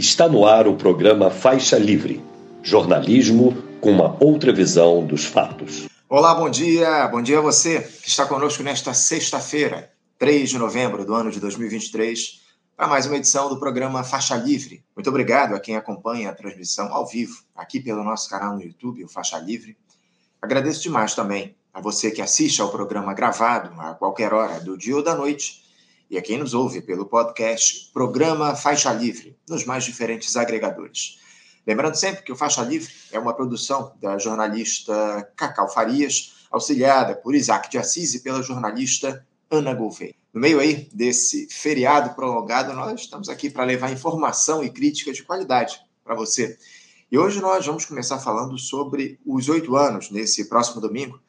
Está no ar o programa Faixa Livre jornalismo com uma outra visão dos fatos. Olá, bom dia. Bom dia a você que está conosco nesta sexta-feira, 3 de novembro do ano de 2023, para mais uma edição do programa Faixa Livre. Muito obrigado a quem acompanha a transmissão ao vivo aqui pelo nosso canal no YouTube, o Faixa Livre. Agradeço demais também a você que assiste ao programa gravado a qualquer hora do dia ou da noite e a quem nos ouve pelo podcast Programa Faixa Livre, nos mais diferentes agregadores. Lembrando sempre que o Faixa Livre é uma produção da jornalista Cacau Farias, auxiliada por Isaac de Assis e pela jornalista Ana Gouveia. No meio aí desse feriado prolongado, nós estamos aqui para levar informação e crítica de qualidade para você. E hoje nós vamos começar falando sobre os oito anos, nesse próximo domingo,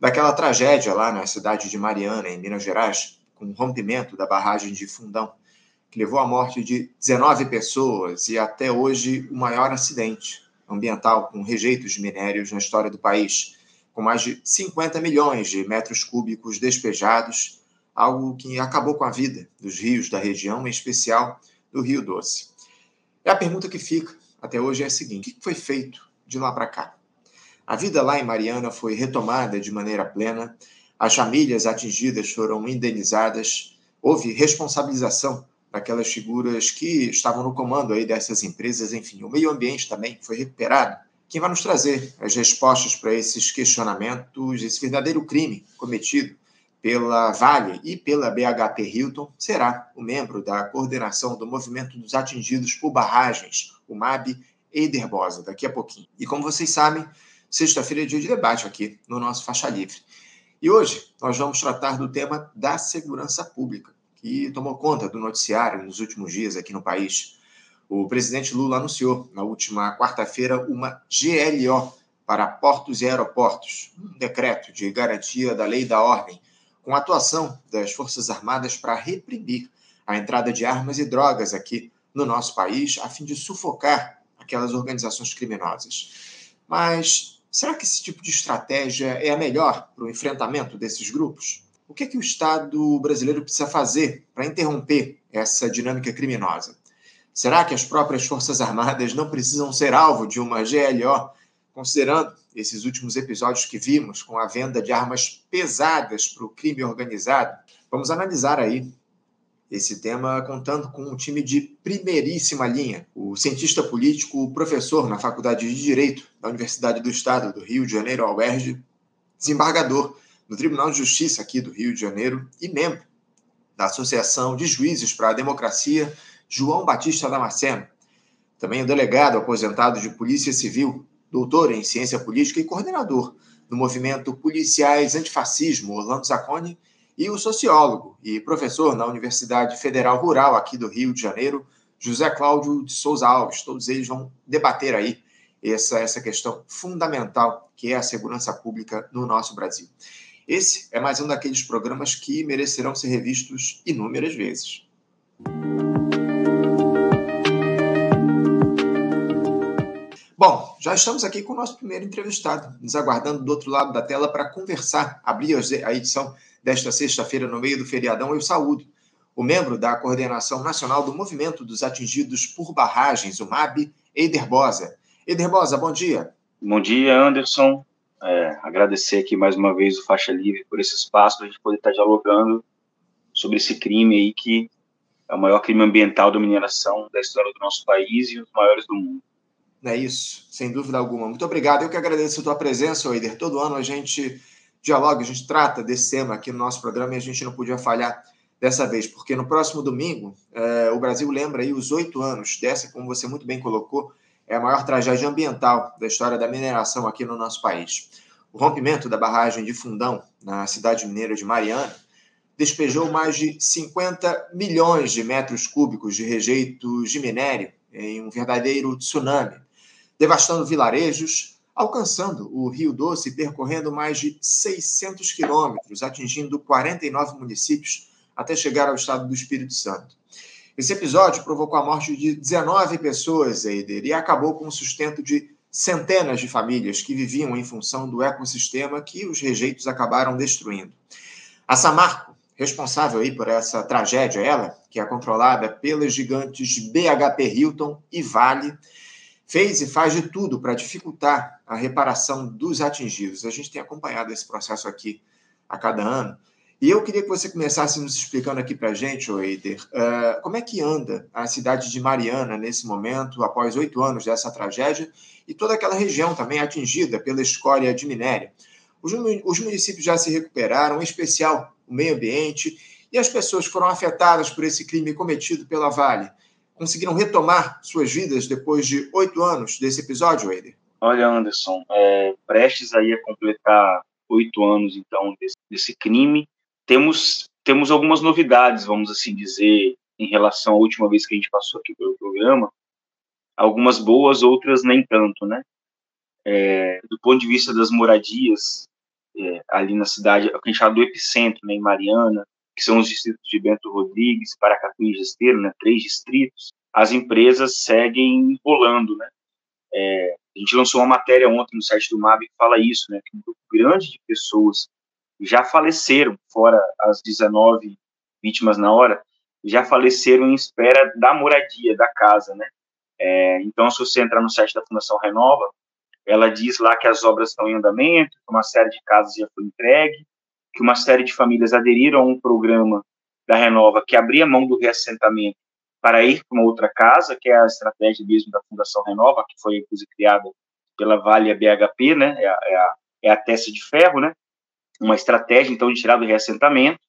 daquela tragédia lá na cidade de Mariana, em Minas Gerais, com o rompimento da barragem de Fundão, que levou à morte de 19 pessoas e até hoje o maior acidente ambiental com rejeitos de minérios na história do país, com mais de 50 milhões de metros cúbicos despejados, algo que acabou com a vida dos rios da região, em especial do Rio Doce. E a pergunta que fica até hoje é a seguinte: o que foi feito de lá para cá? A vida lá em Mariana foi retomada de maneira plena, as famílias atingidas foram indenizadas, houve responsabilização daquelas figuras que estavam no comando aí dessas empresas, enfim, o meio ambiente também foi recuperado. Quem vai nos trazer as respostas para esses questionamentos, esse verdadeiro crime cometido pela Vale e pela BHP Hilton, será o membro da coordenação do Movimento dos Atingidos por Barragens, o MAB, Eider Bosa, daqui a pouquinho. E como vocês sabem, sexta-feira é dia de debate aqui no nosso Faixa Livre. E hoje nós vamos tratar do tema da segurança pública, que tomou conta do noticiário nos últimos dias aqui no país. O presidente Lula anunciou na última quarta-feira uma GLO para portos e aeroportos, um decreto de garantia da lei e da ordem, com atuação das Forças Armadas para reprimir a entrada de armas e drogas aqui no nosso país, a fim de sufocar aquelas organizações criminosas. Mas Será que esse tipo de estratégia é a melhor para o enfrentamento desses grupos? O que é que o Estado brasileiro precisa fazer para interromper essa dinâmica criminosa? Será que as próprias Forças Armadas não precisam ser alvo de uma GLO, considerando esses últimos episódios que vimos com a venda de armas pesadas para o crime organizado? Vamos analisar aí esse tema contando com um time de primeiríssima linha. O cientista político, professor na Faculdade de Direito da Universidade do Estado do Rio de Janeiro, UERJ, desembargador no Tribunal de Justiça aqui do Rio de Janeiro e membro da Associação de Juízes para a Democracia, João Batista Damasceno. Também o delegado aposentado de Polícia Civil, doutor em Ciência Política e coordenador do movimento Policiais Antifascismo, Orlando Zacconi, e o sociólogo e professor na Universidade Federal Rural aqui do Rio de Janeiro, José Cláudio de Souza Alves. Todos eles vão debater aí essa, essa questão fundamental que é a segurança pública no nosso Brasil. Esse é mais um daqueles programas que merecerão ser revistos inúmeras vezes. Bom, já estamos aqui com o nosso primeiro entrevistado, nos aguardando do outro lado da tela para conversar, abrir a edição desta sexta-feira, no meio do feriadão, eu saúdo o membro da Coordenação Nacional do Movimento dos Atingidos por Barragens, o MAB, Eider Bosa. Eider Bosa, bom dia. Bom dia, Anderson. É, agradecer aqui mais uma vez o Faixa Livre por esse espaço para a gente poder estar dialogando sobre esse crime aí que é o maior crime ambiental da mineração da história do nosso país e os maiores do mundo. É isso, sem dúvida alguma. Muito obrigado. Eu que agradeço a tua presença, Eider. Todo ano a gente dialoga, a gente trata desse tema aqui no nosso programa e a gente não podia falhar dessa vez, porque no próximo domingo é, o Brasil lembra aí os oito anos dessa, como você muito bem colocou, é a maior tragédia ambiental da história da mineração aqui no nosso país. O rompimento da barragem de Fundão, na cidade mineira de Mariana, despejou mais de 50 milhões de metros cúbicos de rejeitos de minério em um verdadeiro tsunami, devastando vilarejos, alcançando o Rio Doce percorrendo mais de 600 quilômetros, atingindo 49 municípios até chegar ao estado do Espírito Santo. Esse episódio provocou a morte de 19 pessoas, Eider, e acabou com o sustento de centenas de famílias que viviam em função do ecossistema que os rejeitos acabaram destruindo. A Samarco responsável aí por essa tragédia, ela, que é controlada pelas gigantes BHP Hilton e Vale, fez e faz de tudo para dificultar a reparação dos atingidos. A gente tem acompanhado esse processo aqui a cada ano. E eu queria que você começasse nos explicando aqui para a gente, Eider, uh, como é que anda a cidade de Mariana nesse momento, após oito anos dessa tragédia, e toda aquela região também atingida pela escória de minério. Os, os municípios já se recuperaram, em especial o meio ambiente, e as pessoas foram afetadas por esse crime cometido pela Vale conseguiram retomar suas vidas depois de oito anos desse episódio, Eider? Olha, Anderson, é, prestes aí a completar oito anos, então, desse, desse crime, temos, temos algumas novidades, vamos assim dizer, em relação à última vez que a gente passou aqui pelo programa, algumas boas, outras nem tanto, né? É, do ponto de vista das moradias, é, ali na cidade, a gente fala do epicentro, né, em Mariana, que são os distritos de Bento Rodrigues, Paracatu e Gesteiro, né, três distritos, as empresas seguem rolando, né? É, a gente lançou uma matéria ontem no site do MAB que fala isso, né, que um grupo grande de pessoas já faleceram, fora as 19 vítimas na hora, já faleceram em espera da moradia, da casa, né? É, então, se você entrar no site da Fundação Renova, ela diz lá que as obras estão em andamento, que uma série de casas já foi entregue, que uma série de famílias aderiram a um programa da Renova que abria mão do reassentamento para ir para uma outra casa, que é a estratégia mesmo da Fundação Renova, que foi inclusive criada pela Vale BHP, né? É a, é a, é a testa de ferro, né? uma estratégia, então, de tirar do reassentamento,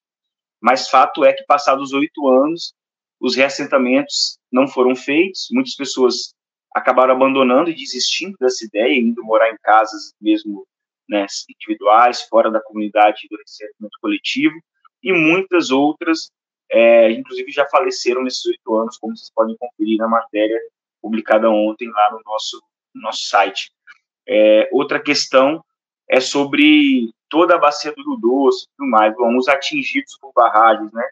mas fato é que, passados oito anos, os reassentamentos não foram feitos, muitas pessoas acabaram abandonando e desistindo dessa ideia, indo morar em casas mesmo né, individuais, fora da comunidade do reassentamento coletivo, e muitas outras, é, inclusive, já faleceram nesses oito anos, como vocês podem conferir na matéria publicada ontem lá no nosso, no nosso site. É, outra questão é sobre toda a bacia do Rio Doce e tudo mais, vamos atingidos por barragens, né?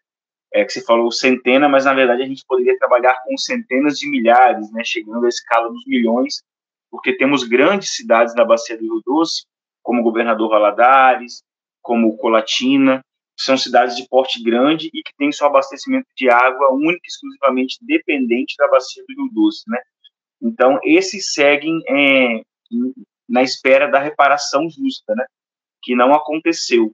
É que você falou centena, mas na verdade a gente poderia trabalhar com centenas de milhares, né? Chegando à escala dos milhões, porque temos grandes cidades na bacia do Rio Doce, como Governador Valadares, como Colatina, são cidades de porte grande e que têm seu abastecimento de água única e exclusivamente dependente da bacia do Rio Doce, né? Então, esses seguem é, na espera da reparação justa, né? que não aconteceu.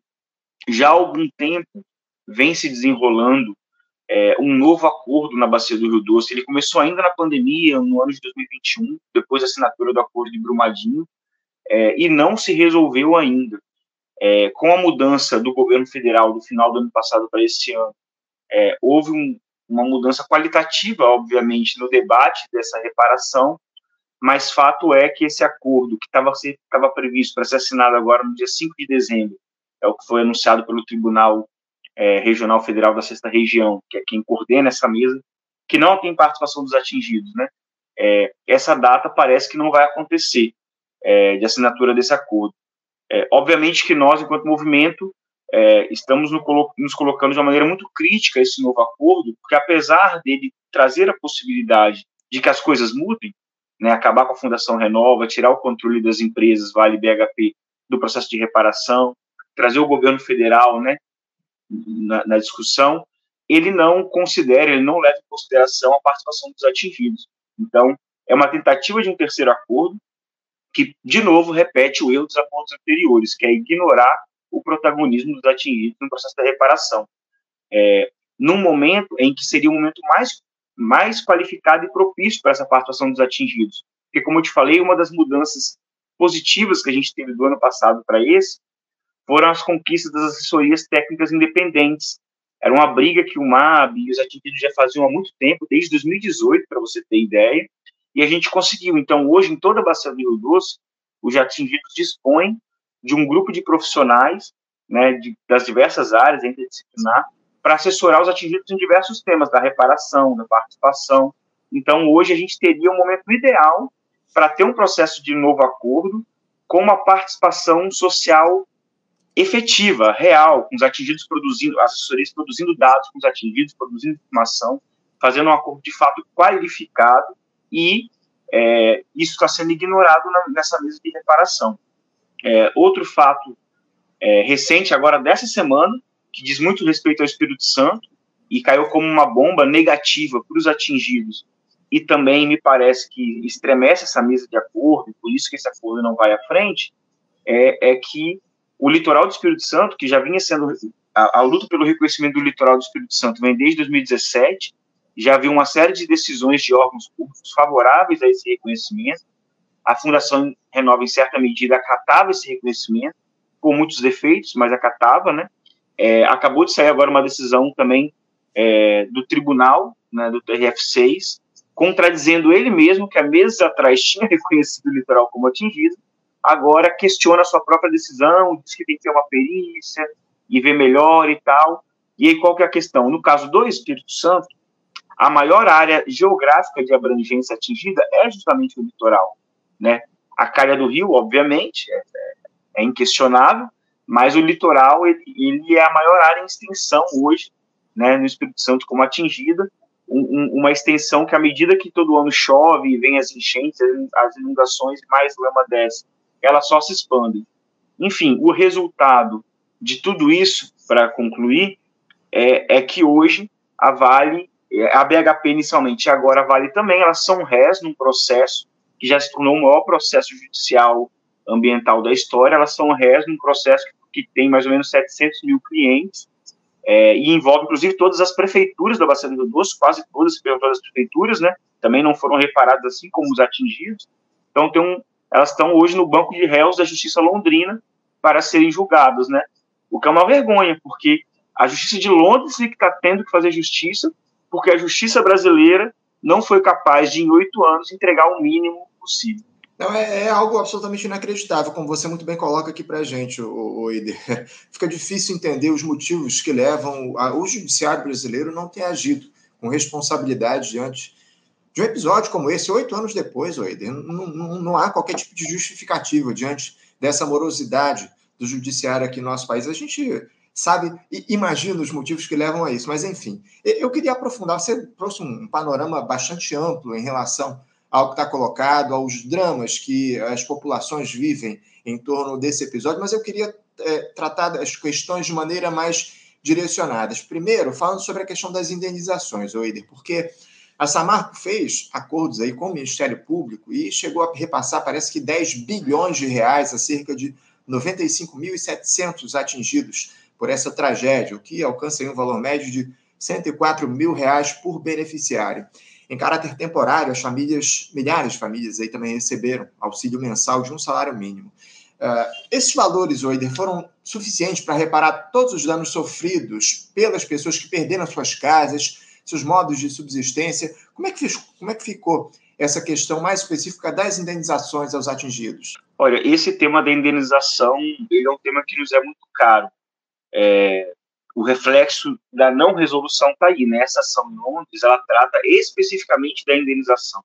Já há algum tempo vem se desenrolando é, um novo acordo na Bacia do Rio Doce. Ele começou ainda na pandemia, no ano de 2021, depois da assinatura do acordo de Brumadinho, é, e não se resolveu ainda. É, com a mudança do governo federal do final do ano passado para esse ano, é, houve um, uma mudança qualitativa, obviamente, no debate dessa reparação, mas fato é que esse acordo que estava previsto para ser assinado agora no dia 5 de dezembro, é o que foi anunciado pelo Tribunal é, Regional Federal da Sexta Região, que é quem coordena essa mesa, que não tem participação dos atingidos, né? É, essa data parece que não vai acontecer é, de assinatura desse acordo. É, obviamente que nós, enquanto movimento, é, estamos no, nos colocando de uma maneira muito crítica a esse novo acordo, porque apesar dele trazer a possibilidade de que as coisas mudem, né, acabar com a Fundação Renova, tirar o controle das empresas Vale BHP do processo de reparação, trazer o governo federal né, na, na discussão, ele não considera, ele não leva em consideração a participação dos atingidos. Então, é uma tentativa de um terceiro acordo que, de novo, repete o erro dos acordos anteriores, que é ignorar o protagonismo dos atingidos no processo da reparação. É, num momento em que seria o momento mais mais qualificado e propício para essa participação dos atingidos. Porque, como eu te falei, uma das mudanças positivas que a gente teve do ano passado para esse foram as conquistas das assessorias técnicas independentes. Era uma briga que o MAB e os atingidos já faziam há muito tempo, desde 2018, para você ter ideia, e a gente conseguiu. Então, hoje, em toda a Bacia do Rio Doce, os atingidos dispõem de um grupo de profissionais né, de, das diversas áreas interdisciplinar para assessorar os atingidos em diversos temas, da reparação, da participação. Então, hoje, a gente teria um momento ideal para ter um processo de novo acordo com uma participação social efetiva, real, com os atingidos produzindo, assessorias produzindo dados com os atingidos, produzindo informação, fazendo um acordo de fato qualificado e é, isso está sendo ignorado na, nessa mesa de reparação. É, outro fato é, recente, agora dessa semana, que diz muito respeito ao Espírito Santo e caiu como uma bomba negativa para os atingidos e também me parece que estremece essa mesa de acordo, por isso que esse acordo não vai à frente, é, é que o litoral do Espírito Santo, que já vinha sendo a, a, luta pelo reconhecimento do litoral do Espírito Santo vem desde 2017, já havia uma série de decisões de órgãos públicos favoráveis a esse reconhecimento. A Fundação Renova, em certa medida, acatava esse reconhecimento, com muitos defeitos, mas acatava, né? É, acabou de sair agora uma decisão também é, do tribunal, né, do TRF6, contradizendo ele mesmo, que há meses atrás tinha reconhecido o litoral como atingido, agora questiona a sua própria decisão, diz que tem que ter uma perícia e ver melhor e tal. E aí qual que é a questão? No caso do Espírito Santo, a maior área geográfica de abrangência atingida é justamente o litoral, né? A calha do rio, obviamente, é, é inquestionável, mas o litoral ele, ele, é a maior área em extensão hoje, né, no Espírito Santo como atingida, um, uma extensão que à medida que todo ano chove e vem as enchentes, as inundações, mais lama desce, ela só se expande. Enfim, o resultado de tudo isso, para concluir, é, é, que hoje a Vale, a BHP inicialmente e agora Vale também, elas são réis num processo que já se tornou o maior processo judicial ambiental da história, elas são réis num processo que, que tem mais ou menos 700 mil clientes, é, e envolve inclusive todas as prefeituras da Bacia do Doce, quase todas, todas as prefeituras, né? Também não foram reparadas assim como os atingidos. Então, tem um, elas estão hoje no banco de réus da Justiça Londrina para serem julgadas, né? O que é uma vergonha, porque a Justiça de Londres é que está tendo que fazer justiça, porque a Justiça brasileira não foi capaz de, em oito anos, entregar o mínimo possível. Não, é, é, algo absolutamente inacreditável, como você muito bem coloca aqui para a gente, o, o Fica difícil entender os motivos que levam a, o judiciário brasileiro não ter agido com responsabilidade diante de um episódio como esse, oito anos depois, Oider. Não, não, não há qualquer tipo de justificativa diante dessa morosidade do judiciário aqui no nosso país. A gente sabe e imagina os motivos que levam a isso, mas enfim. Eu queria aprofundar, você trouxe um panorama bastante amplo em relação ao que está colocado, aos dramas que as populações vivem em torno desse episódio, mas eu queria é, tratar das questões de maneira mais direcionadas. Primeiro, falando sobre a questão das indenizações, Oider, porque a Samarco fez acordos aí com o Ministério Público e chegou a repassar, parece que 10 bilhões de reais a cerca de 95.700 atingidos por essa tragédia, o que alcança um valor médio de 104 mil reais por beneficiário. Em caráter temporário, as famílias, milhares de famílias aí também receberam auxílio mensal de um salário mínimo. Uh, esses valores, Oider, foram suficientes para reparar todos os danos sofridos pelas pessoas que perderam suas casas, seus modos de subsistência. Como é que, como é que ficou essa questão mais específica das indenizações aos atingidos? Olha, esse tema da indenização ele é um tema que nos é muito caro. É, o reflexo da não resolução está aí, né? Ação em Londres, ela trata especificamente da indenização.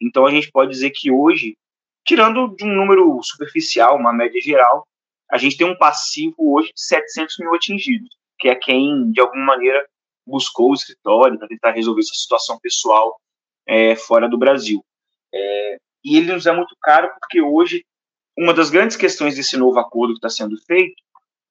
Então, a gente pode dizer que hoje, tirando de um número superficial, uma média geral, a gente tem um passivo hoje de 700 mil atingidos, que é quem, de alguma maneira, buscou o escritório para tentar resolver essa situação pessoal é, fora do Brasil. É, e ele nos é muito caro porque hoje, uma das grandes questões desse novo acordo que está sendo feito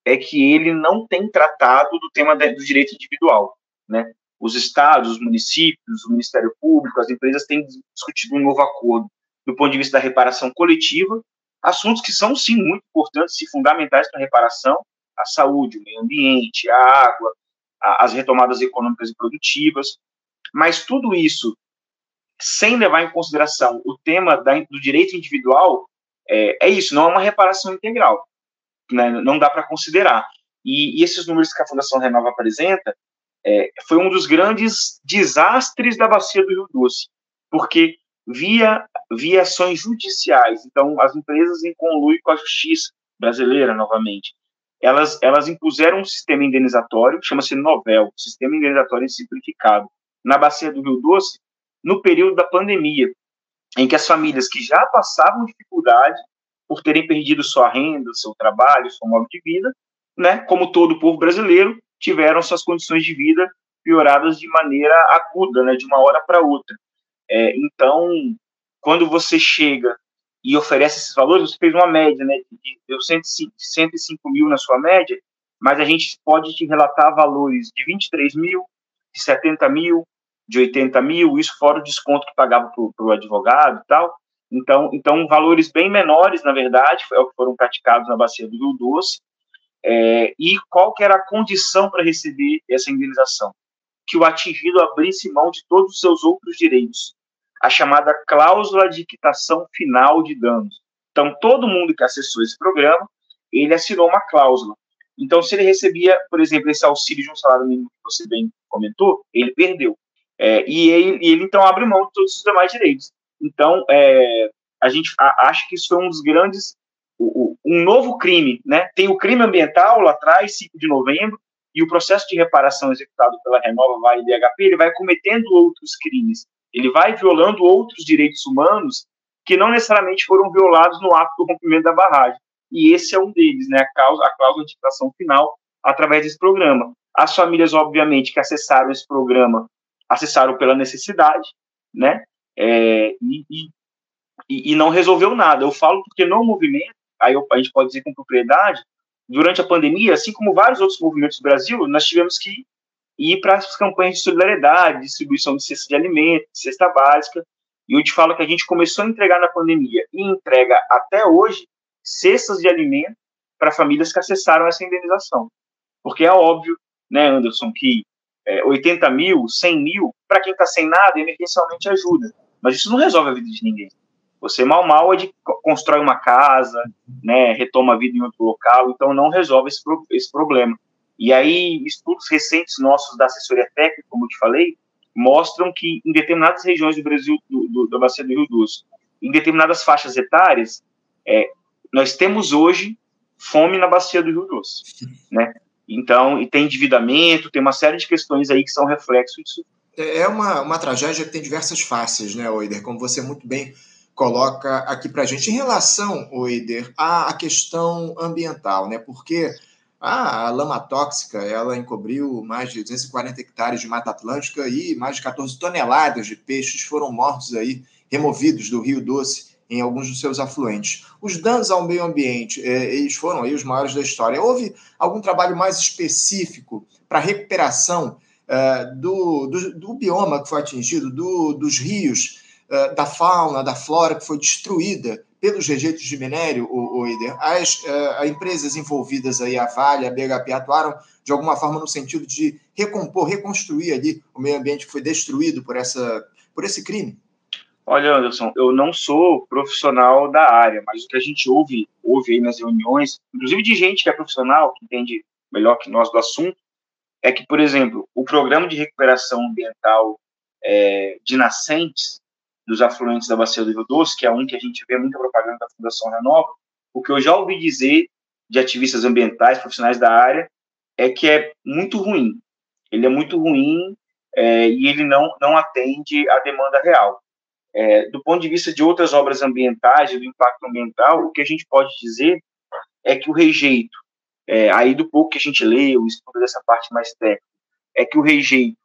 é que ele não tem tratado do tema do direito individual, né? Os estados, os municípios, o Ministério Público, as empresas têm discutido um novo acordo do ponto de vista da reparação coletiva, assuntos que são sim muito importantes e fundamentais para a reparação, a saúde, o meio ambiente, a água, a, as retomadas econômicas e produtivas, mas tudo isso sem levar em consideração o tema da, do direito individual, é, é isso, não é uma reparação integral né, não dá para considerar. E, e, esses números que a Fundação Renova apresenta é, foi um dos grandes desastres da bacia do Rio Doce, porque via, via ações judiciais, então as empresas em conluio com a justiça brasileira, novamente, elas, elas impuseram um sistema indenizatório, chama-se Novel, Sistema Indenizatório Simplificado, na bacia do Rio Doce, no período da pandemia, em que as famílias que já passavam dificuldade por terem perdido sua renda, seu trabalho, seu modo de vida, né, como todo povo brasileiro, tiveram suas condições de vida pioradas de maneira aguda, né, de uma hora para outra. É, então, quando você chega e oferece esses valores, você fez uma média, né, de, deu 105, 105 mil na sua média, mas a gente pode te relatar valores de 23 mil, de 70 mil, de 80 mil, isso fora o desconto que pagava para o advogado e tal. Então, então, valores bem menores, na verdade, é foram praticados na bacia do Rio Doce. É, e qual que era a condição para receber essa indenização? Que o atingido abrisse mão de todos os seus outros direitos, a chamada cláusula de quitação final de danos. Então, todo mundo que acessou esse programa, ele assinou uma cláusula. Então, se ele recebia, por exemplo, esse auxílio de um salário mínimo que você bem comentou, ele perdeu. É, e, ele, ele, então, abre mão de todos os demais direitos. Então, é, a gente acha que isso foi um dos grandes, um novo crime, né? Tem o crime ambiental lá atrás, 5 de novembro, e o processo de reparação executado pela Renova Vale DHP, ele vai cometendo outros crimes. Ele vai violando outros direitos humanos que não necessariamente foram violados no ato do rompimento da barragem. E esse é um deles, né? A, causa, a cláusula de quitação final através desse programa. As famílias, obviamente, que acessaram esse programa acessaram pela necessidade, né? É, e, e, e, não resolveu nada. Eu falo porque no movimento, aí a gente pode dizer com propriedade, durante a pandemia, assim como vários outros movimentos do Brasil, nós tivemos que ir para as campanhas de solidariedade, distribuição de cesta de alimentos, cesta básica, e eu te falo que a gente começou a entregar na pandemia e entrega até hoje cestas de alimento para famílias que acessaram essa indenização. Porque é óbvio, né, Anderson, que é, 80 mil, 100 mil, para quem está sem nada, emergencialmente ajuda. Mas isso não resolve a vida de ninguém. Você mal mal é de constrói uma casa, né, retoma a vida em outro local, então não resolve esse, esse problema. E aí, estudos recentes nossos da assessoria técnica, como eu te falei, mostram que em determinadas regiões do Brasil, do, do, da bacia do Rio Doce, em determinadas faixas etárias, é, nós temos hoje fome na bacia do Rio Doce, né? Então, e tem endividamento, tem uma série de questões aí que são reflexos disso. É, é uma, uma tragédia que tem diversas faces, né, Oider? Como você muito bem coloca aqui para gente. Em relação, Oider, à questão ambiental, né? Porque a lama tóxica ela encobriu mais de 240 hectares de Mata Atlântica e mais de 14 toneladas de peixes foram mortos aí, removidos do Rio Doce em alguns dos seus afluentes. Os danos ao meio ambiente, é, eles foram aí os maiores da história. Houve algum trabalho mais específico para a recuperação é, do, do, do, bioma que foi atingido, do, dos rios, é, da fauna, da flora que foi destruída pelos rejeitos de minério, o, o Ider? As, as empresas envolvidas aí, a Vale, a BHP, atuaram de alguma forma no sentido de recompor, reconstruir ali o meio ambiente que foi destruído por, essa, por esse crime? Olha, Anderson, eu não sou profissional da área, mas o que a gente ouve, ouve aí nas reuniões, inclusive de gente que é profissional, que entende melhor que nós do assunto, é que, por exemplo, o programa de recuperação ambiental é, de nascentes dos afluentes da Bacia do Rio Doce, que é um que a gente vê muita propaganda da Fundação Renova, o que eu já ouvi dizer de ativistas ambientais, profissionais da área, é que é muito ruim. Ele é muito ruim é, e ele não, não atende à demanda real. É, do ponto de vista de outras obras ambientais, do impacto ambiental, o que a gente pode dizer é que o rejeito, é, aí do pouco que a gente lê, o estudo dessa parte mais técnica, é que o rejeito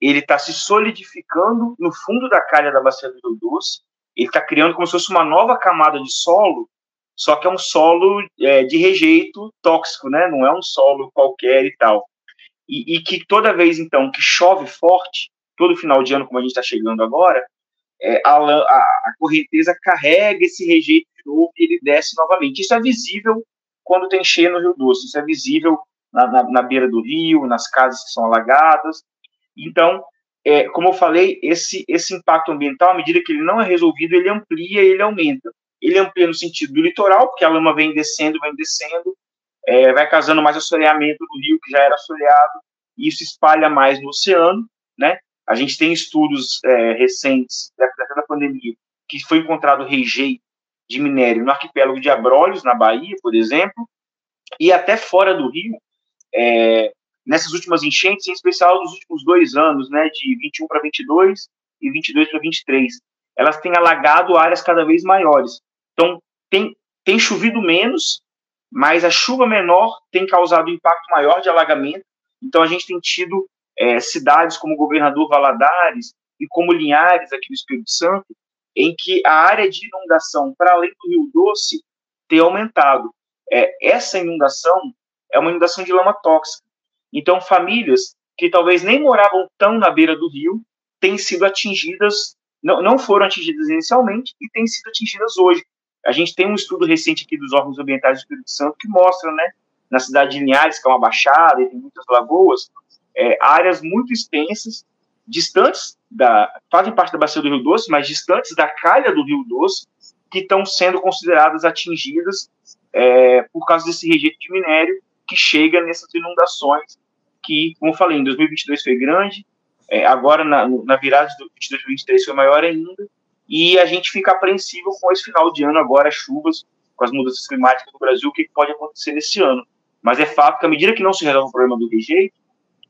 ele está se solidificando no fundo da calha da bacia do Rio Doce, ele está criando como se fosse uma nova camada de solo, só que é um solo é, de rejeito tóxico, né? Não é um solo qualquer e tal. E, e que toda vez, então, que chove forte, todo final de ano, como a gente está chegando agora, é, a, a, a, correnteza carrega esse rejeito de novo e ele desce novamente. Isso é visível quando tem cheia no Rio Doce, isso é visível na, na, na beira do rio, nas casas que são alagadas. Então, é, como eu falei, esse, esse impacto ambiental, à medida que ele não é resolvido, ele amplia, ele aumenta. Ele amplia no sentido do litoral, porque a lama vem descendo, vem descendo, é, vai causando mais assoreamento do rio, que já era assoreado, e isso espalha mais no oceano, né? A gente tem estudos é, recentes, da, da pandemia, que foi encontrado rejeito de minério no arquipélago de Abrolhos, na Bahia, por exemplo, e até fora do Rio, é, nessas últimas enchentes, em especial nos últimos dois anos, né, de 21 para 22 e 22 para 23, elas têm alagado áreas cada vez maiores. Então, tem, tem chovido menos, mas a chuva menor tem causado um impacto maior de alagamento. Então, a gente tem tido é, cidades como Governador Valadares e como Linhares, aqui no Espírito Santo, em que a área de inundação, para além do Rio Doce, tem aumentado. É, essa inundação é uma inundação de lama tóxica. Então, famílias que talvez nem moravam tão na beira do rio têm sido atingidas, não, não foram atingidas inicialmente e têm sido atingidas hoje. A gente tem um estudo recente aqui dos órgãos ambientais do Espírito Santo que mostra, né, na cidade de Linhares, que é uma baixada e tem muitas lagoas, é, áreas muito extensas, distantes da, fazem parte da bacia do Rio Doce, mas distantes da calha do Rio Doce, que estão sendo consideradas atingidas é, por causa desse rejeito de minério que chega nessas inundações que, como eu falei, em 2022 foi grande, é, agora na, na virada de 2022 2023 foi maior ainda, e a gente fica apreensivo com esse final de ano agora, as chuvas, com as mudanças climáticas no Brasil, o que pode acontecer nesse ano. Mas é fato que à medida que não se resolve o problema do rejeito,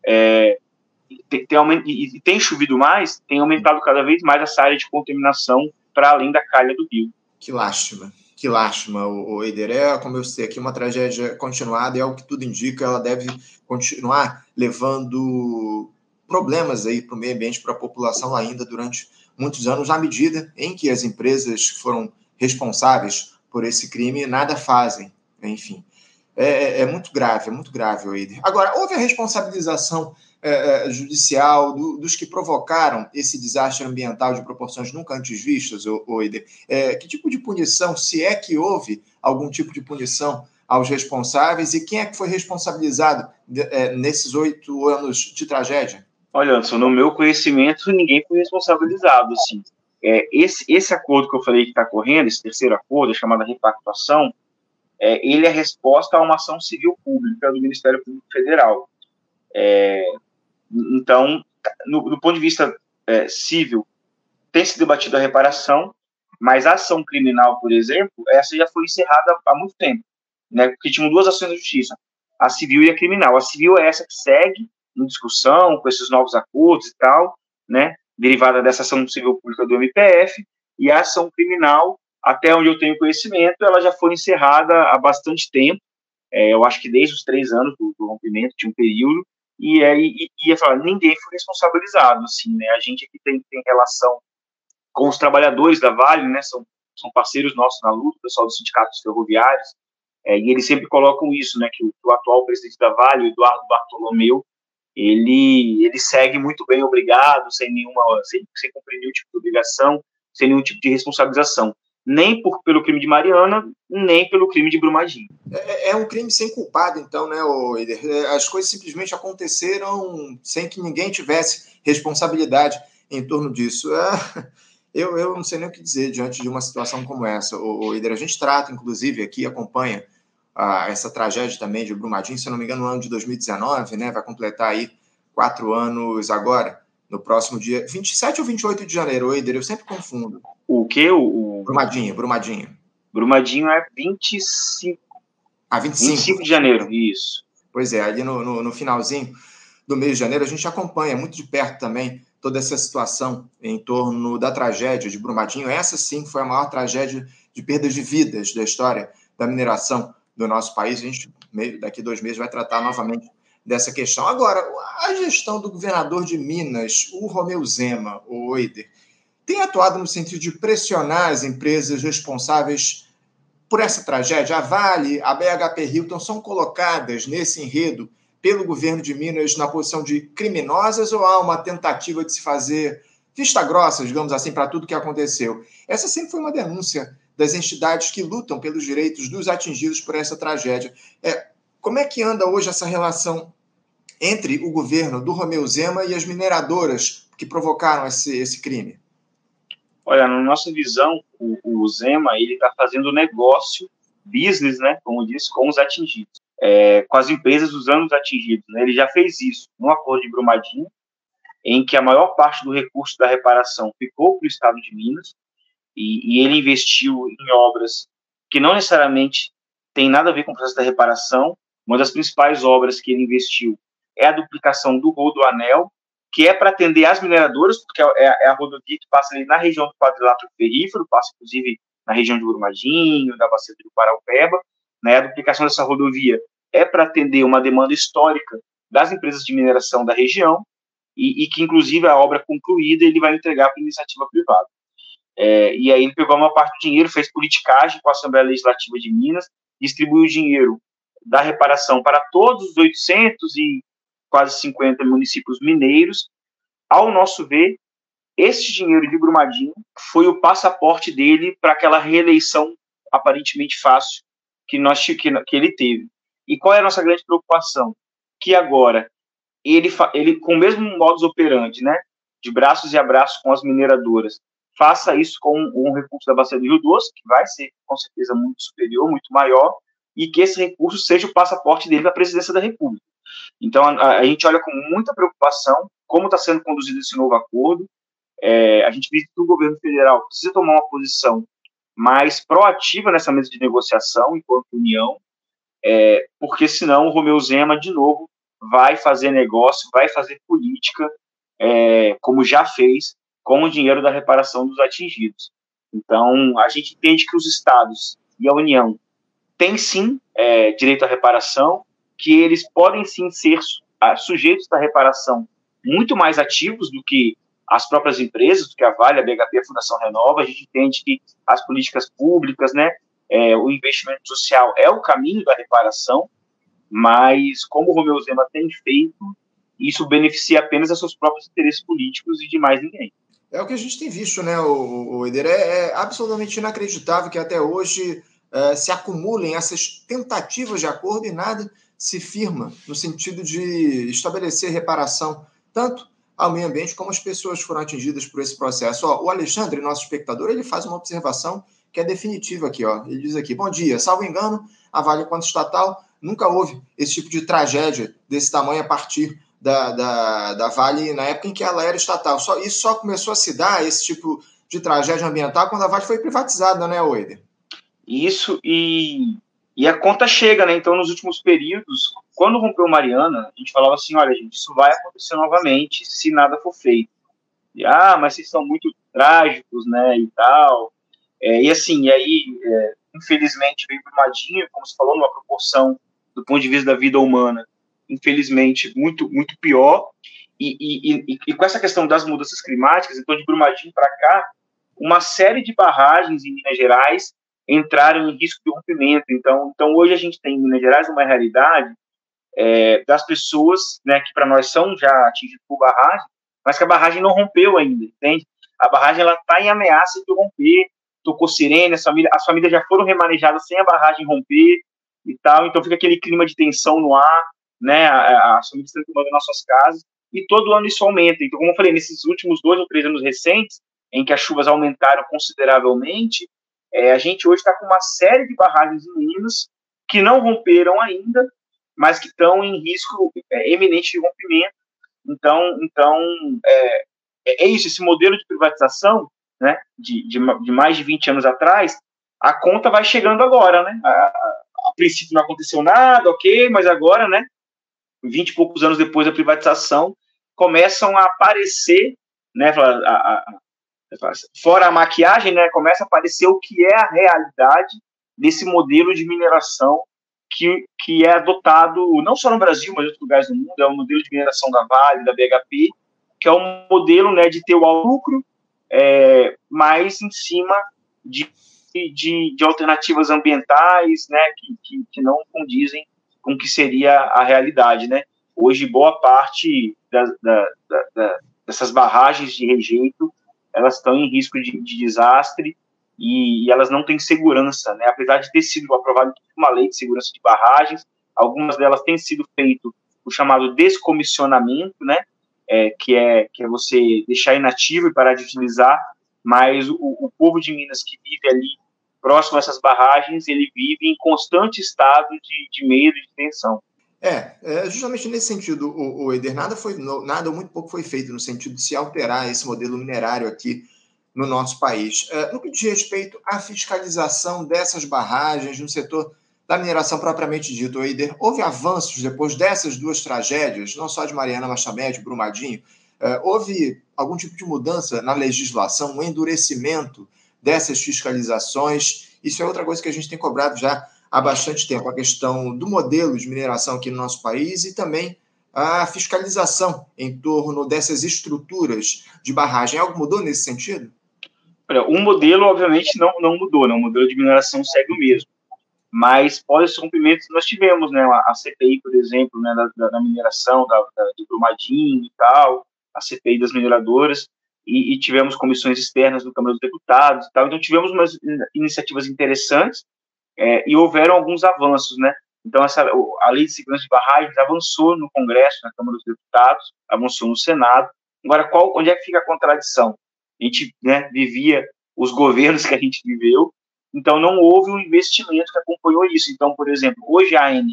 é, tem, tem, e tem chovido mais, tem aumentado cada vez mais essa área de contaminação para além da calha do rio. Que lástima, que lástima, o, o. É, como eu sei aqui, uma tragédia continuada e é o que tudo indica, ela deve continuar levando problemas aí para o meio ambiente, para a população ainda durante muitos anos, à medida em que as empresas que foram responsáveis por esse crime nada fazem. Enfim, é, é, é muito grave, é muito grave, Eider. Agora, houve a responsabilização é, é, judicial do, dos que provocaram esse desastre ambiental de proporções nunca antes vistas, Oide? É, que tipo de punição, se é que houve algum tipo de punição aos responsáveis e quem é que foi responsabilizado é, nesses oito anos de tragédia? Olha, Anderson, no meu conhecimento, ninguém foi responsabilizado. Assim. Esse, esse acordo que eu falei que está correndo, esse terceiro acordo, chamado repactuação, é, ele é resposta a uma ação civil pública do Ministério Público Federal. É, então, no, do ponto de vista é, civil, tem se debatido a reparação, mas a ação criminal, por exemplo, essa já foi encerrada há muito tempo, né? Porque tinham duas ações da justiça, a civil e a criminal. A civil é essa que segue em discussão com esses novos acordos e tal, né? Derivada dessa ação civil pública do MPF e a ação criminal, até onde eu tenho conhecimento, ela já foi encerrada há bastante tempo. É, eu acho que desde os três anos do, do rompimento, de um período, e aí ia falar, ninguém foi responsabilizado, assim, né? A gente aqui tem, tem relação com os trabalhadores da Vale, né? São, são parceiros nossos na luta, o pessoal dos sindicatos ferroviários, é, e eles sempre colocam isso, né? Que o, o, atual presidente da Vale, o Eduardo Bartolomeu, ele, ele segue muito bem, obrigado, sem nenhuma, sem, sem cumprir nenhum tipo de obrigação, sem nenhum tipo de responsabilização nem por, pelo crime de Mariana, nem pelo crime de Brumadinho. É, é um crime sem culpado, então, né, Eider? É, as coisas simplesmente aconteceram sem que ninguém tivesse responsabilidade em torno disso. É, eu, eu não sei nem o que dizer diante de uma situação como essa, o Eider. A gente trata, inclusive, aqui, acompanha ah, essa tragédia também de Brumadinho, se eu não me engano, no ano de 2019, né? Vai completar aí quatro anos agora no próximo dia 27 ou 28 de janeiro, Eider, eu sempre confundo. O que? O, o... Brumadinho, Brumadinho. Brumadinho é 25. Ah, 25. 25 de janeiro, isso. Pois é, ali no, no, no finalzinho do mês de janeiro, a gente acompanha muito de perto também toda essa situação em torno da tragédia de Brumadinho. Essa sim foi a maior tragédia de perdas de vidas da história da mineração do nosso país. A gente, daqui dois meses, vai tratar novamente dessa questão. Agora, a gestão do governador de Minas, o Romeu Zema, o Oider, tem atuado no sentido de pressionar as empresas responsáveis por essa tragédia. A Vale, a BHP Hilton são colocadas nesse enredo pelo governo de Minas na posição de criminosas ou há uma tentativa de se fazer vista grossa, digamos assim, para tudo que aconteceu? Essa sempre foi uma denúncia das entidades que lutam pelos direitos dos atingidos por essa tragédia. É, como é que anda hoje essa relação entre o governo do Romeu Zema e as mineradoras que provocaram esse, esse crime? Olha, na nossa visão, o, o Zema ele está fazendo negócio, business, né, como diz, com os atingidos, é, com as empresas usando os atingidos. Né? Ele já fez isso no acordo de Brumadinho, em que a maior parte do recurso da reparação ficou para o Estado de Minas, e, e ele investiu em obras que não necessariamente tem nada a ver com o processo da reparação, uma das principais obras que ele investiu é a duplicação do Rodoanel, que é para atender as mineradoras, porque é, é a rodovia que passa ali na região do quadrilátero ferrífero, passa inclusive na região de Brumadinho, da Bacia do Paraupeba. Né? A duplicação dessa rodovia é para atender uma demanda histórica das empresas de mineração da região e, e que, inclusive, a obra concluída ele vai entregar para iniciativa privada. É, e aí ele pegou uma parte do dinheiro, fez politicagem com a Assembleia Legislativa de Minas, distribuiu o dinheiro da reparação para todos os 800 e quase 50 municípios mineiros. Ao nosso ver, esse dinheiro de Brumadinho foi o passaporte dele para aquela reeleição aparentemente fácil que, nós, que, que ele teve. E qual é a nossa grande preocupação? Que agora, ele, ele com o mesmo modus operandi, né, de braços e abraços com as mineradoras, faça isso com um recurso da Bacia do Rio Doce, que vai ser, com certeza, muito superior, muito maior, e que esse recurso seja o passaporte dele para a presidência da República. Então, a, a gente olha com muita preocupação como está sendo conduzido esse novo acordo. É, a gente vê que o governo federal precisa tomar uma posição mais proativa nessa mesa de negociação, enquanto União, é, porque senão o Romeu Zema, de novo, vai fazer negócio, vai fazer política, é, como já fez, com o dinheiro da reparação dos atingidos. Então, a gente entende que os estados e a União têm sim é, direito à reparação, que eles podem sim ser sujeitos da reparação muito mais ativos do que as próprias empresas, do que a Vale, a BHP, a Fundação Renova. A gente entende que as políticas públicas, né, é, o investimento social é o caminho da reparação, mas como o Romeu Zema tem feito, isso beneficia apenas a seus próprios interesses políticos e de mais ninguém. É o que a gente tem visto, né, o, o Eder? É, é absolutamente inacreditável que até hoje é, se acumulem essas tentativas de acordo e nada se firma no sentido de estabelecer reparação, tanto ao meio ambiente como as pessoas foram atingidas por esse processo. Ó, o Alexandre, nosso espectador, ele faz uma observação que é definitiva aqui. Ó. Ele diz aqui, bom dia, salvo engano, a Vale quanto estatal nunca houve esse tipo de tragédia desse tamanho a partir da, da, da Vale na época em que ela era estatal. Só, isso só começou a se dar, esse tipo de tragédia ambiental, quando a Vale foi privatizada, né, Oeder? Isso, e, e a conta chega, né? Então, nos últimos períodos, quando rompeu Mariana, a gente falava assim: olha, gente, isso vai acontecer novamente se nada for feito. E, ah, mas vocês são muito trágicos, né? E tal. É, e assim, e aí, é, infelizmente, veio Brumadinho, como você falou, numa proporção do ponto de vista da vida humana infelizmente, muito, muito pior. E, e, e, e, com essa questão das mudanças climáticas, então de Brumadinho para cá, uma série de barragens em Minas Gerais entraram em risco de rompimento. Então, então hoje a gente tem em Minas Gerais uma realidade é, das pessoas, né, que para nós são já atingidas por barragem, mas que a barragem não rompeu ainda, entende? A barragem ela está em ameaça de romper, tocou sirene, as famílias, as famílias já foram remanejadas sem a barragem romper e tal, então fica aquele clima de tensão no ar né, as famílias estão tomando nossas casas, e todo ano isso aumenta. Então, como eu falei, nesses últimos dois ou três anos recentes, em que as chuvas aumentaram consideravelmente, é, a gente hoje está com uma série de barragens em Minas que não romperam ainda, mas que estão em risco é, eminente de rompimento. Então, então é, é, isso, esse modelo de privatização, né, de, de, de, mais de 20 anos atrás, a conta vai chegando agora, né? A, a, princípio não aconteceu nada, ok, mas agora, né, 20 e poucos anos depois da privatização, começam a aparecer, né, a, a, fora a maquiagem, né, começa a aparecer o que é a realidade desse modelo de mineração que, que é adotado não só no Brasil, mas em outros lugares do mundo, é o modelo de mineração da Vale, da BHP, que é um modelo né, de ter o lucro, é, mais em cima de, de, de alternativas ambientais né, que, que, que não condizem com o que seria a realidade, né? Hoje, boa parte da, da, da, dessas barragens de rejeito, elas estão em risco de, de desastre e, e, elas não têm segurança, né? Apesar de ter sido aprovada uma lei de segurança de barragens, algumas delas têm sido feito o chamado descomissionamento, né? É, que é que é você deixar inativo e parar de utilizar, mas o, o povo de Minas que vive ali próximo a essas barragens, ele vive em constante estado de, de medo e de tensão. É, é, justamente nesse sentido, o, o Eder, nada foi, nada ou muito pouco foi feito no sentido de se alterar esse modelo minerário aqui no nosso país. É, no que diz respeito à fiscalização dessas barragens no setor da mineração propriamente dito, Eider, houve avanços depois dessas duas tragédias, não só de Mariana, de Brumadinho? É, houve algum tipo de mudança na legislação, um endurecimento dessas fiscalizações. Isso é outra coisa que a gente tem cobrado já há bastante tempo, a questão do modelo de mineração aqui no nosso país e também a fiscalização em torno dessas estruturas de barragem. Algo mudou nesse sentido? Olha, o modelo, obviamente, não, não mudou, né? o modelo de mineração segue o mesmo. mas pós rompimentos nós tivemos, né, a CPI, por exemplo, né, da, da mineração, da, da, do Brumadinho e tal, a CPI das mineradoras, e, e, tivemos comissões externas no Câmara dos Deputados e tal, então tivemos umas iniciativas interessantes é, e houveram alguns avanços, né, então essa, a Lei de Segurança de Barragens avançou no Congresso, na Câmara dos Deputados, avançou no Senado, agora qual, onde é que fica a contradição? A gente né, vivia os governos que a gente viveu, então não houve um investimento que acompanhou isso. Então, por exemplo, hoje a ANM,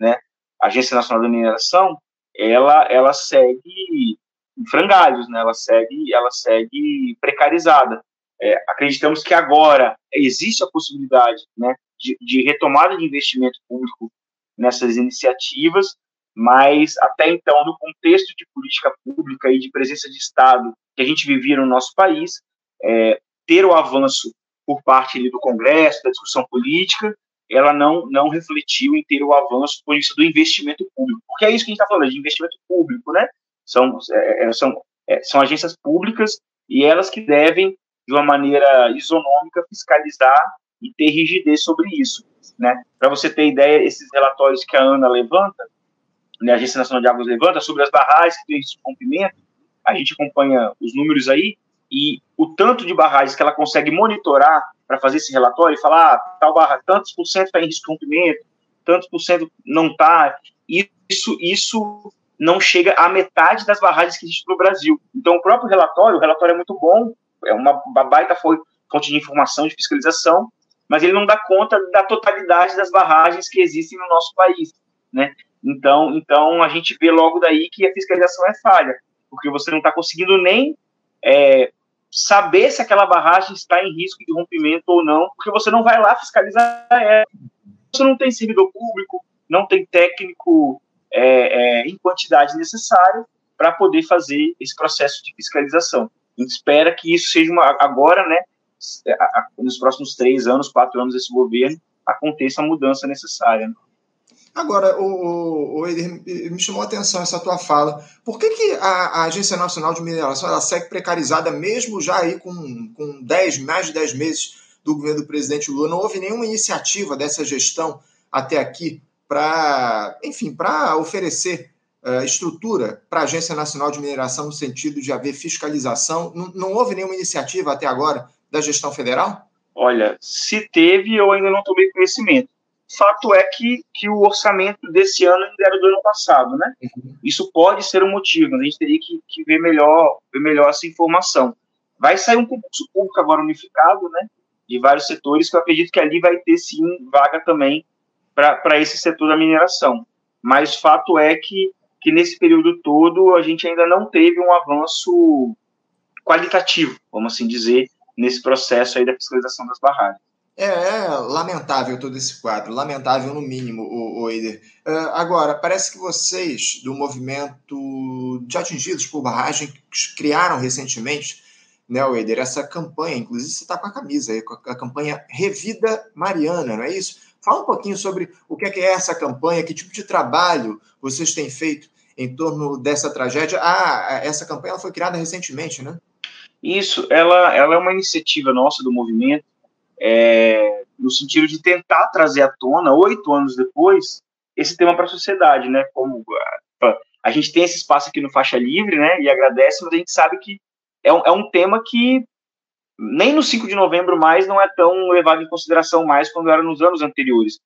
né, Agência Nacional da Mineração, ela ela segue em frangalhos, né? Ela segue ela segue precarizada. É, acreditamos que agora existe a possibilidade, né, de, de retomada de investimento público nessas iniciativas, mas até então, no contexto de política pública e de presença de Estado que a gente vivia no nosso país, é, ter o avanço por parte ali, do Congresso, da discussão política, ela não, não refletiu em ter o avanço por isso do investimento público. Porque é isso que a gente está falando, de investimento público, né? São, é, é, são, é, são agências públicas e elas que devem, de uma maneira isonômica, fiscalizar e ter rigidez sobre isso, né? Para você ter ideia, esses relatórios que a ANA levanta, né, a Agência Nacional de Águas levanta, sobre as barragens que tem rompimento, a gente acompanha os números aí, e o tanto de barragens que ela consegue monitorar para fazer esse relatório e falar, ah, tal barra, tantos por cento está em risco de rompimento, tantos por cento não está, isso, isso não chega à metade das barragens que existem no Brasil. Então, o próprio relatório, o relatório é muito bom, é uma baita fonte de informação, de fiscalização, mas ele não dá conta da totalidade das barragens que existem no nosso país, né? Então, então a gente vê logo daí que a fiscalização é falha, porque você não está conseguindo nem é, saber se aquela barragem está em risco de rompimento ou não, porque você não vai lá fiscalizar ela. Você não tem servidor público, não tem técnico é, é, em quantidade necessária para poder fazer esse processo de fiscalização. A gente espera que isso seja uma, agora, né, nos próximos três anos, quatro anos desse governo, aconteça a mudança necessária. Né? Agora, o, o Eder, me chamou a atenção essa tua fala. Por que, que a, a, Agência Nacional de Mineração ela segue precarizada mesmo já aí com, com 10, mais de 10 meses do governo do presidente Lula? Não houve nenhuma iniciativa dessa gestão até aqui para, enfim, para oferecer estrutura para a Agência Nacional de Mineração no sentido de haver fiscalização? Não, não houve nenhuma iniciativa até agora da gestão federal? Olha, se teve, eu ainda não tomei conhecimento Fato é que, que o orçamento desse ano ainda era do ano passado, né? Uhum. Isso pode ser um motivo, a gente teria que, que ver, melhor, ver melhor essa informação. Vai sair um concurso público agora unificado, né? De vários setores, que eu acredito que ali vai ter sim vaga também para esse setor da mineração. Mas fato é que, que nesse período todo a gente ainda não teve um avanço qualitativo, vamos assim dizer, nesse processo aí da fiscalização das barragens. É, é, lamentável todo esse quadro, lamentável no mínimo, o, o Eider. Uh, agora, parece que vocês, do movimento de atingidos por barragem, criaram recentemente, né, Eider, essa campanha, inclusive você está com a camisa aí, com a campanha Revida Mariana, não é isso? Fala um pouquinho sobre o é que é essa campanha, que tipo de trabalho vocês têm feito em torno dessa tragédia. Ah, essa campanha foi criada recentemente, né? Isso, ela, ela é uma iniciativa nossa do movimento, é, no sentido de tentar trazer à tona, oito anos depois, esse tema para a sociedade, né? Como a, a, gente tem esse espaço aqui no Faixa Livre, né? E agradece, mas a gente sabe que é um, é um tema que nem no 5 de novembro mais não é tão levado em consideração mais quando era nos anos anteriores.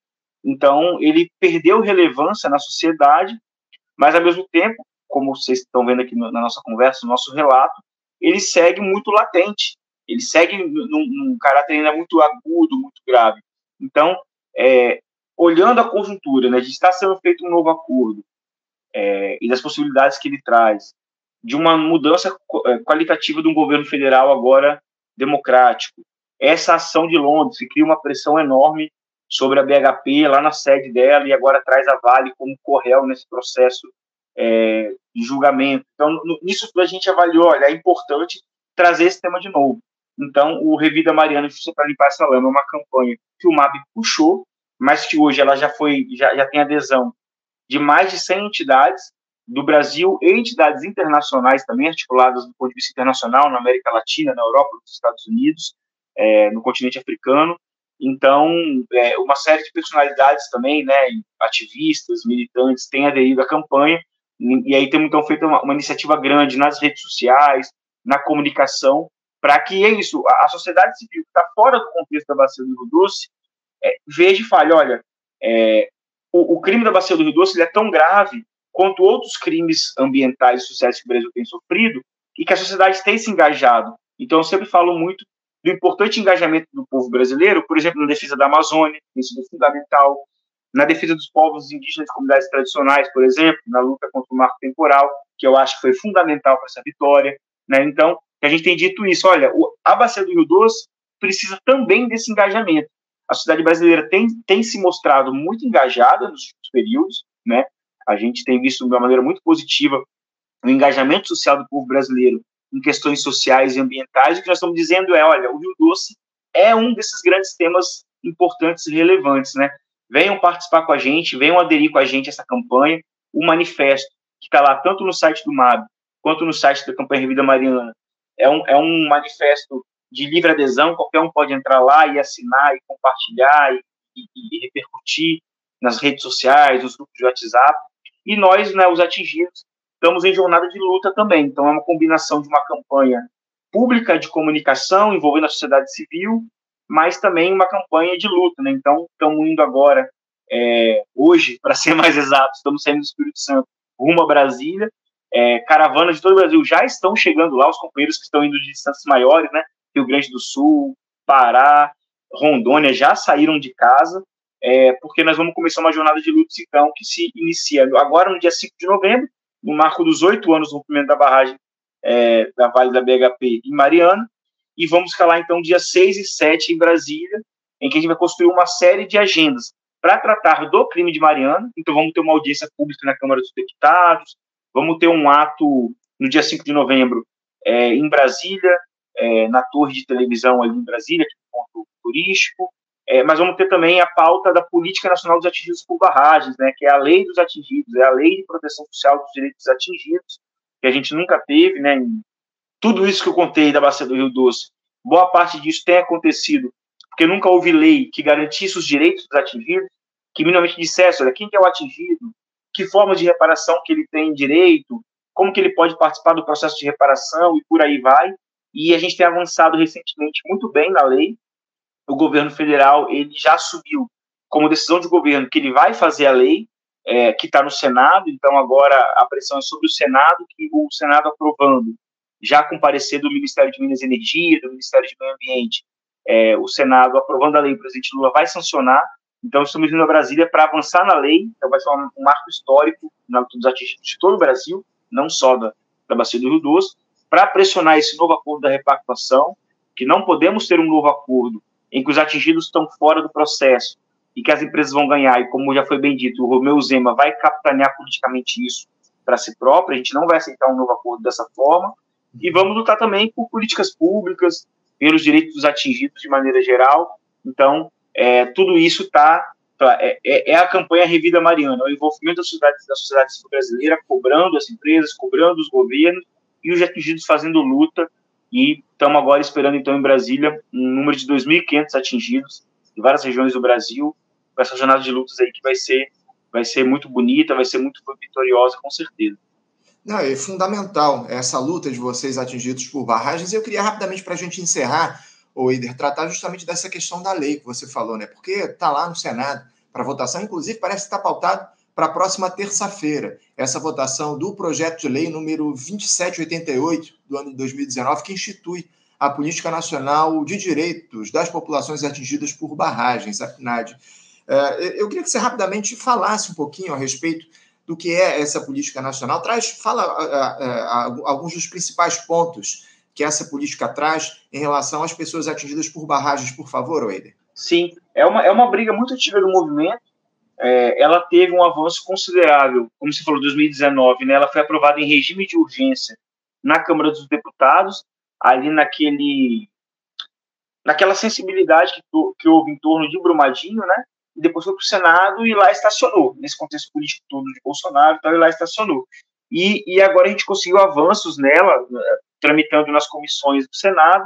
Então, ele perdeu relevância na sociedade, mas ao mesmo tempo, como vocês estão vendo aqui na nossa conversa, no nosso relato, ele segue muito latente ele segue num, num caráter ainda muito agudo, muito grave. Então, é, olhando a conjuntura, né, de estar sendo feito um novo acordo é, e das possibilidades que ele traz, de uma mudança é, qualitativa de um governo federal agora democrático, essa ação de Londres que cria uma pressão enorme sobre a BHP lá na sede dela e agora traz a Vale como correio nesse processo é, de julgamento. Então, nisso tudo a gente avaliou, olha, é importante trazer esse tema de novo. Então, o Revida Mariana Justiça para Limpar essa Lama é uma campanha que o MAB puxou, mas que hoje ela já foi, já, já tem adesão de mais de 100 entidades do Brasil e entidades internacionais também, articuladas do ponto de vista internacional, na América Latina, na Europa, nos Estados Unidos, é, no continente africano. Então, é, uma série de personalidades também, né, ativistas, militantes, têm aderido à campanha, e aí temos então feito uma, uma iniciativa grande nas redes sociais, na comunicação, para que é isso, a, a sociedade civil que está fora do contexto da bacia do Rio Doce é, veja e fale, olha, é, o, o, crime da bacia do Rio Doce é tão grave quanto outros crimes ambientais e sociais que o Brasil tem sofrido e que a sociedade tem se engajado. Então, eu sempre falo muito do importante engajamento do povo brasileiro, por exemplo, na defesa da Amazônia, tem sido fundamental, na defesa dos povos indígenas e comunidades tradicionais, por exemplo, na luta contra o marco temporal, que eu acho que foi fundamental para essa vitória. Né? Então, a gente tem dito isso, olha, a Bacia do Rio Doce precisa também desse engajamento. A sociedade brasileira tem, tem se mostrado muito engajada nos últimos períodos, né? A gente tem visto de uma maneira muito positiva o engajamento social do povo brasileiro em questões sociais e ambientais. O que nós estamos dizendo é, olha, o Rio Doce é um desses grandes temas importantes e relevantes, né? Venham participar com a gente, venham aderir com a gente a essa campanha. O manifesto, que está lá tanto no site do MAB quanto no site da campanha Revida Mariana, é um, é um manifesto de livre adesão, qualquer um pode entrar lá e assinar e compartilhar e, e, e repercutir nas redes sociais, nos grupos de WhatsApp. E nós, né, os atingidos, estamos em jornada de luta também. Então, é uma combinação de uma campanha pública de comunicação envolvendo a sociedade civil, mas também uma campanha de luta. Né? Então, estamos indo agora, é, hoje, para ser mais exato, estamos saindo do Espírito Santo rumo a Brasília. É, caravanas de todo o Brasil já estão chegando lá, os companheiros que estão indo de distâncias maiores, né? Rio Grande do Sul, Pará, Rondônia, já saíram de casa, é, porque nós vamos começar uma jornada de luta, então, que se inicia agora no dia 5 de novembro, no marco dos oito anos do rompimento da barragem é, da Vale da BHP em Mariana, e vamos lá, então, dia 6 e 7 em Brasília, em que a gente vai construir uma série de agendas para tratar do crime de Mariana, então vamos ter uma audiência pública na Câmara dos Deputados, vamos ter um ato no dia 5 de novembro é, em Brasília, é, na torre de televisão ali em Brasília, que é um ponto turístico, é, mas vamos ter também a pauta da Política Nacional dos Atingidos por Barragens, né, que é a lei dos atingidos, é a lei de proteção social dos direitos atingidos, que a gente nunca teve, né, tudo isso que eu contei da Bacia do Rio Doce, boa parte disso tem acontecido porque nunca houve lei que garantisse os direitos dos atingidos, que minimamente dissesse, olha, quem que é o atingido, que forma de reparação que ele tem direito, como que ele pode participar do processo de reparação? E por aí vai. E a gente tem avançado recentemente muito bem na lei, o governo federal ele já assumiu como decisão de governo que ele vai fazer a lei é, que está no Senado, então agora a pressão é sobre o Senado, que o Senado aprovando, já com parecer do Ministério de Minas e Energia, do Ministério de Meio Ambiente, é, o Senado aprovando a lei, o presidente Lula vai sancionar, então estamos indo a Brasília para avançar na lei, então vai ser um, um marco histórico na dos de todo o Brasil, não só da, da Bacia do Rio Doce, para pressionar esse novo acordo da repactuação, que não podemos ter um novo acordo em que os atingidos estão fora do processo e que as empresas vão ganhar, e como já foi bem dito, o Romeu Zema vai capitanear politicamente isso para si próprio, a gente não vai aceitar um novo acordo dessa forma, e vamos lutar também por políticas públicas, pelos direitos dos atingidos de maneira geral, então, é, tudo isso está é, é, é, a campanha Revida Mariana, o envolvimento da sociedade, da sociedade brasileira, cobrando as empresas, cobrando os governos, e os atingidos fazendo luta e estamos agora esperando, então, em Brasília, um número de 2.500 atingidos em várias regiões do Brasil, com essa jornada de lutas aí que vai ser, vai ser muito bonita, vai ser muito vitoriosa, com certeza. Não, é fundamental essa luta de vocês atingidos por barragens. Eu queria rapidamente, para a gente encerrar, o Ider, tratar justamente dessa questão da lei que você falou, né? Porque está lá no Senado para votação, inclusive parece que está pautado para a próxima terça-feira, essa votação do projeto de lei número 2788 do ano de 2019, que institui a Política Nacional de Direitos das Populações Atingidas por Barragens, a PNAD. É, eu queria que você rapidamente falasse um pouquinho a respeito do que é essa política nacional. Traz, fala alguns dos principais pontos que essa política traz em relação às pessoas atingidas por barragens, por favor, Weider. Sim, é uma, é uma briga muito antiga do movimento, é, ela teve um avanço considerável, como você falou, 2019, né? Ela foi aprovada em regime de urgência na Câmara dos Deputados, ali naquele naquela sensibilidade que, que houve em torno de Brumadinho, né? E depois foi para o Senado e lá estacionou, nesse contexto político todo de Bolsonaro, então, e lá estacionou. E, e agora a gente conseguiu avanços nela, tramitando nas comissões do Senado,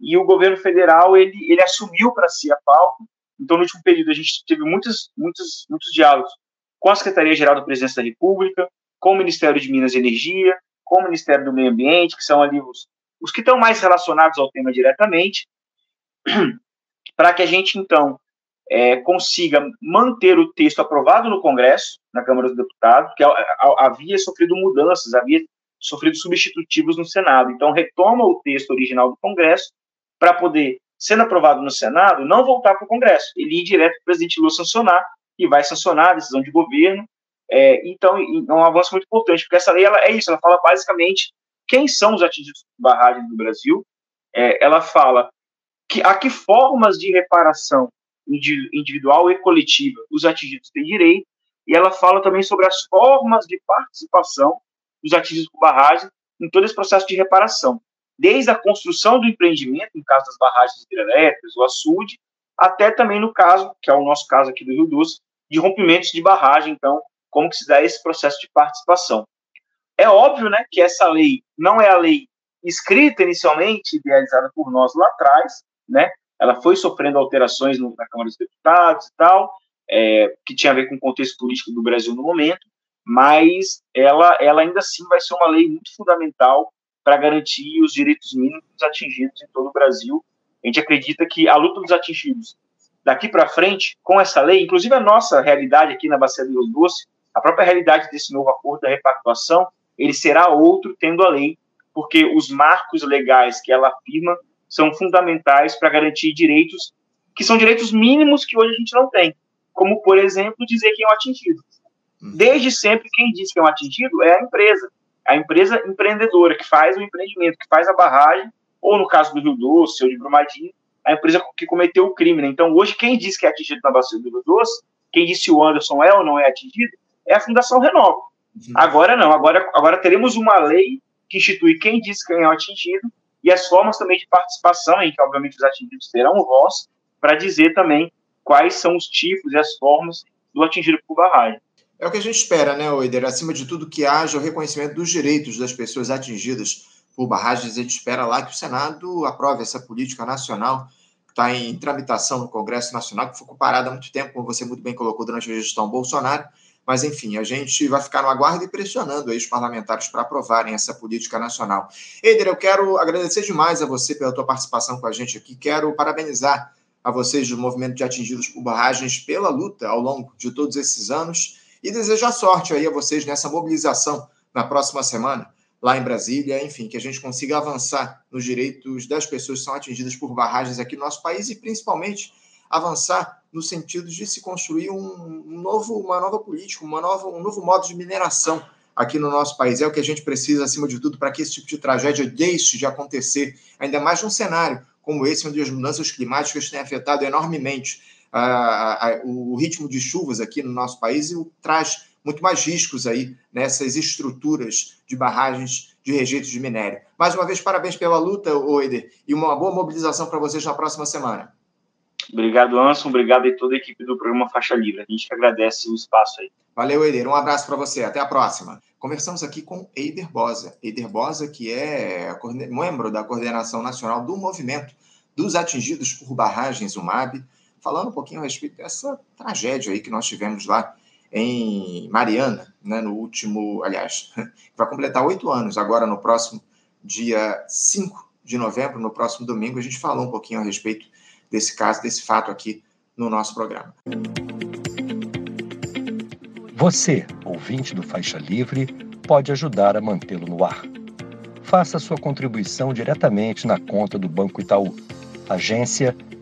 e o governo federal ele, ele assumiu para si a pauta. Então, no último período, a gente teve muitos, muitos, muitos diálogos com a Secretaria-Geral da Presidência da República, com o Ministério de Minas e Energia, com o Ministério do Meio Ambiente, que são ali os, os que estão mais relacionados ao tema diretamente, para que a gente, então, é, consiga manter o texto aprovado no Congresso, na Câmara dos Deputados, que havia sofrido mudanças, havia sofrido substitutivos no Senado. Então, retoma o texto original do Congresso para poder, sendo aprovado no Senado, não voltar para o Congresso, ele ir direto para o presidente Lula sancionar, e vai sancionar a decisão de governo. É, então, é um avanço muito importante, porque essa lei ela é isso, ela fala basicamente quem são os atingidos por barragem do Brasil, é, ela fala que a que formas de reparação individual e coletiva os atingidos têm direito, e ela fala também sobre as formas de participação dos atingidos por barragem em todo esse processo de reparação, desde a construção do empreendimento, no caso das barragens hidrelétricas, o açude, até também no caso, que é o nosso caso aqui do Rio Doce, de rompimentos de barragem, então, como que se dá esse processo de participação. É óbvio, né, que essa lei não é a lei escrita inicialmente, idealizada por nós lá atrás, né, ela foi sofrendo alterações no, na Câmara dos Deputados e tal, é, que tinha a ver com o contexto político do Brasil no momento, mas ela, ela ainda assim vai ser uma lei muito fundamental para garantir os direitos mínimos atingidos em todo o Brasil. A gente acredita que a luta dos atingidos daqui para frente, com essa lei, inclusive a nossa realidade aqui na Bacia do Rio Doce, a própria realidade desse novo acordo da repactuação, ele será outro tendo a lei, porque os marcos legais que ela afirma são fundamentais para garantir direitos que são direitos mínimos que hoje a gente não tem, como, por exemplo, dizer quem é o atingido. Uhum. Desde sempre, quem diz que é um atingido é a empresa, a empresa empreendedora que faz o empreendimento, que faz a barragem, ou no caso do Rio Doce ou de Brumadinho, a empresa que cometeu o crime. Né? Então, hoje, quem diz que é atingido na bacia do Rio Doce, quem disse se o Anderson é ou não é atingido, é a Fundação Renova. Uhum. Agora não, agora, agora teremos uma lei que institui quem diz quem é o atingido e as formas também de participação, em que obviamente os atingidos terão voz, para dizer também quais são os tipos e as formas do atingido por barragem. É o que a gente espera, né, Oider? Acima de tudo, que haja o reconhecimento dos direitos das pessoas atingidas por barragens. A gente espera lá que o Senado aprove essa política nacional que está em tramitação no Congresso Nacional, que foi parada há muito tempo, como você muito bem colocou durante a gestão Bolsonaro. Mas, enfim, a gente vai ficar no aguardo e pressionando aí os parlamentares para aprovarem essa política nacional. Eider, eu quero agradecer demais a você pela tua participação com a gente aqui. Quero parabenizar a vocês do Movimento de Atingidos por Barragens pela luta ao longo de todos esses anos e desejar sorte aí a vocês nessa mobilização na próxima semana lá em Brasília, enfim, que a gente consiga avançar nos direitos das pessoas que são atingidas por barragens aqui no nosso país e principalmente avançar no sentido de se construir um novo, uma nova política, uma nova, um novo modo de mineração aqui no nosso país. É o que a gente precisa, acima de tudo, para que esse tipo de tragédia deixe de acontecer, ainda mais num cenário como esse, onde as mudanças climáticas têm afetado enormemente uh, uh, o ritmo de chuvas aqui no nosso país e traz muito mais riscos aí nessas estruturas de barragens de rejeitos de minério. Mais uma vez, parabéns pela luta, Oider, e uma boa mobilização para vocês na próxima semana. Obrigado, Anson. Obrigado a toda a equipe do programa Faixa Livre. A gente que agradece o espaço aí. Valeu, Eider. Um abraço para você. Até a próxima. Conversamos aqui com Eider Bosa. Eider Bosa, que é membro da Coordenação Nacional do Movimento dos Atingidos por Barragens, o MAB, falando um pouquinho a respeito dessa tragédia aí que nós tivemos lá em Mariana, né, no último, aliás, vai completar oito anos agora no próximo dia 5 de novembro, no próximo domingo, a gente falou um pouquinho a respeito desse caso, desse fato aqui no nosso programa. Você, ouvinte do Faixa Livre, pode ajudar a mantê-lo no ar. Faça sua contribuição diretamente na conta do Banco Itaú, agência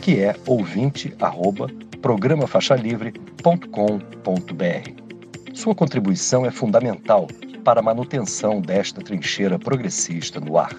que é ouvinte@programafaixalivre.com.br. Sua contribuição é fundamental para a manutenção desta trincheira progressista no ar.